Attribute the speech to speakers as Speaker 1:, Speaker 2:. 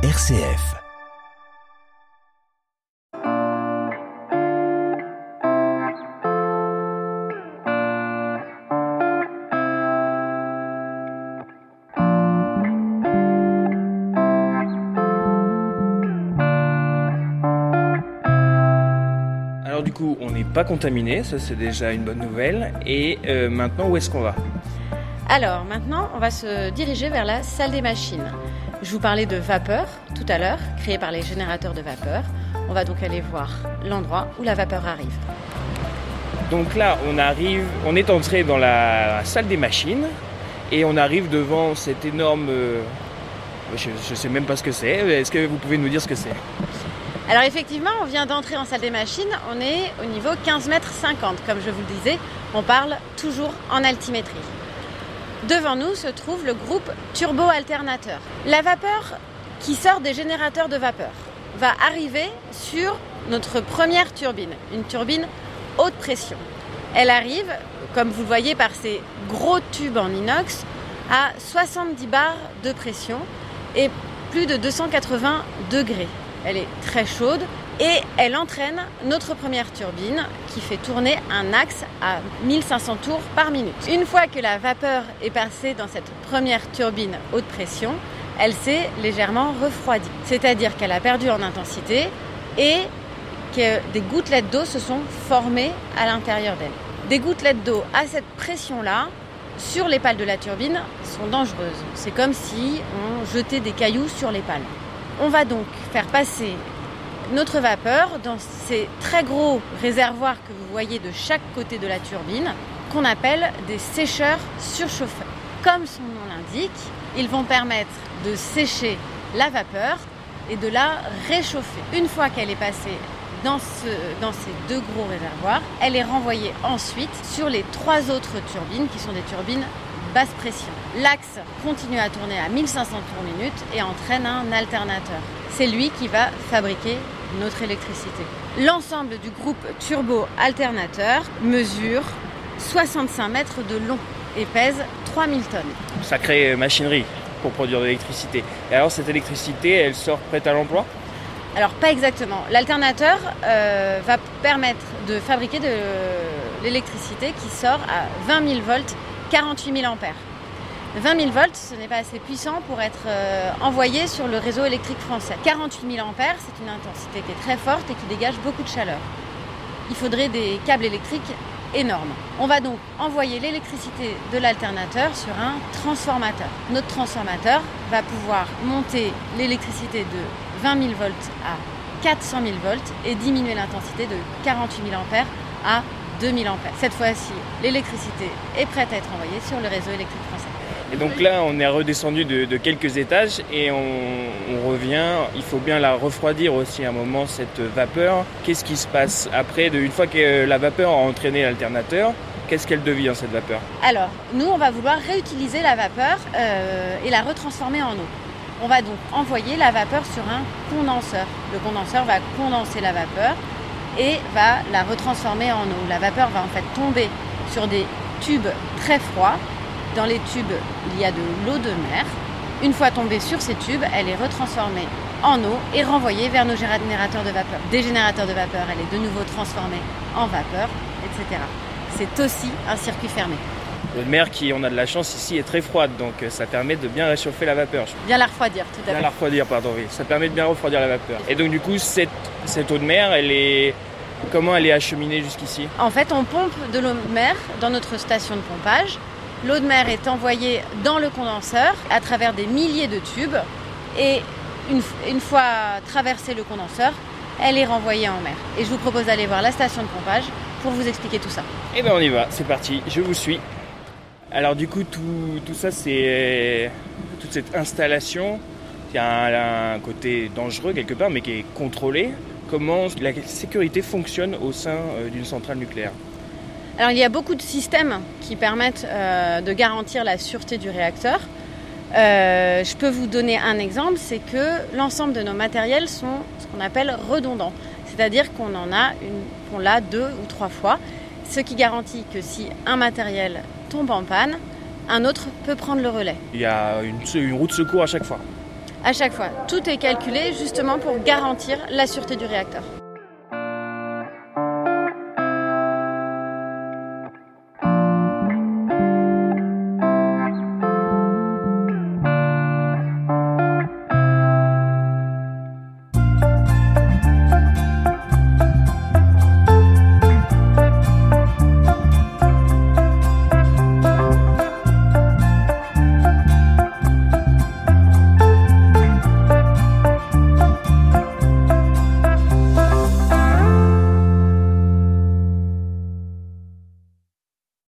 Speaker 1: RCF.
Speaker 2: Alors du coup, on n'est pas contaminé, ça c'est déjà une bonne nouvelle. Et euh, maintenant, où est-ce qu'on va?
Speaker 3: Alors maintenant, on va se diriger vers la salle des machines. Je vous parlais de vapeur tout à l'heure, créée par les générateurs de vapeur. On va donc aller voir l'endroit où la vapeur arrive.
Speaker 2: Donc là, on arrive, on est entré dans la salle des machines et on arrive devant cette énorme. euh, je, je sais même pas ce que c'est. Est-ce que vous pouvez nous dire ce que c'est?
Speaker 3: Alors effectivement, on vient d'entrer en salle des machines, on est au niveau 15 mètres 50. Comme je vous le disais, on parle toujours en altimétrie. Devant nous se trouve le groupe turbo-alternateur. La vapeur qui sort des générateurs de vapeur va arriver sur notre première turbine, une turbine haute pression. Elle arrive, comme vous le voyez par ces gros tubes en inox, à 70 bars de pression et plus de 280 degrés. Elle est très chaude et elle entraîne notre première turbine qui fait tourner un axe à 1500 tours par minute. Une fois que la vapeur est passée dans cette première turbine haute pression, elle s'est légèrement refroidie. C'est-à-dire qu'elle a perdu en intensité et que des gouttelettes d'eau se sont formées à l'intérieur d'elle. Des gouttelettes d'eau à cette pression-là, sur les pales de la turbine, sont dangereuses. C'est comme si on jetait des cailloux sur les pales. On va donc faire passer notre vapeur dans ces très gros réservoirs que vous voyez de chaque côté de la turbine, qu'on appelle des sécheurs surchauffeurs. Comme son nom l'indique, ils vont permettre de sécher la vapeur et de la réchauffer. Une fois qu'elle est passée dans, ce, dans ces deux gros réservoirs, elle est renvoyée ensuite sur les trois autres turbines qui sont des turbines basse pression. L'axe continue à tourner à 1500 tours minute et entraîne un alternateur. C'est lui qui va fabriquer notre électricité. L'ensemble du groupe turbo-alternateur mesure 65 mètres de long et pèse 3000 tonnes.
Speaker 2: Sacrée machinerie pour produire de l'électricité. Et alors cette électricité, elle sort prête à l'emploi?
Speaker 3: Alors pas exactement. L'alternateur euh, va permettre de fabriquer de l'électricité qui sort à 20 000 volts, 48 000 ampères. 20 000 volts, ce n'est pas assez puissant pour être euh, envoyé sur le réseau électrique français. 48 000 ampères, c'est une intensité qui est très forte et qui dégage beaucoup de chaleur. Il faudrait des câbles électriques énormes. On va donc envoyer l'électricité de l'alternateur sur un transformateur. Notre transformateur va pouvoir monter l'électricité de 20 000 volts à 400 000 volts et diminuer l'intensité de 48 000 ampères à 2000 ampères. Cette fois-ci, l'électricité est prête à être envoyée sur le réseau électrique français.
Speaker 2: Et donc là, on est redescendu de, quelques étages et on, on, revient. Il faut bien la refroidir aussi à un moment, cette vapeur. Qu'est-ce qui se passe après, de, une fois que la vapeur a entraîné l'alternateur Qu'est-ce qu'elle devient, cette vapeur?
Speaker 3: Alors, nous, on va vouloir réutiliser la vapeur euh, et la retransformer en eau. On va donc envoyer la vapeur sur un condenseur. Le condenseur va condenser la vapeur et va la retransformer en eau. La vapeur va en fait tomber sur des tubes très froids dans les tubes, il y a de l'eau de mer. Une fois tombée sur ces tubes, elle est retransformée en eau et renvoyée vers nos générateurs de vapeur. Des générateurs de vapeur, elle est de nouveau transformée en vapeur, etc. C'est aussi un circuit fermé.
Speaker 2: L'eau de mer qui, on a de la chance ici, est très froide, donc ça permet de bien réchauffer la vapeur.
Speaker 3: Bien la refroidir, tout à fait.
Speaker 2: Bien la refroidir, pardon, oui. Ça permet de bien refroidir la vapeur. Et donc du coup, cette, cette eau de mer, elle est... Comment elle est acheminée jusqu'ici?
Speaker 3: En fait, on pompe de l'eau de mer dans notre station de pompage. L'eau de mer est envoyée dans le condenseur à travers des milliers de tubes et une, une, fois traversé le condenseur, elle est renvoyée en mer. Et je vous propose d'aller voir la station de pompage pour vous expliquer tout ça.
Speaker 2: Eh bien on y va, c'est parti, je vous suis. Alors du coup tout, tout ça c'est toute cette installation qui a un, un, côté dangereux quelque part mais qui est contrôlé. Comment la sécurité fonctionne au sein euh, d'une centrale nucléaire?
Speaker 3: Alors il y a beaucoup de systèmes qui permettent euh, de garantir la sûreté du réacteur. Euh, je peux vous donner un exemple, c'est que l'ensemble de nos matériels sont ce qu'on appelle redondants, c'est-à-dire qu'on en a une, qu'on l'a deux ou trois fois, ce qui garantit que si un matériel tombe en panne, un autre peut prendre le relais.
Speaker 2: Il y a une, une roue de secours à chaque fois.
Speaker 3: à chaque fois. Tout est calculé justement pour garantir la sûreté du réacteur.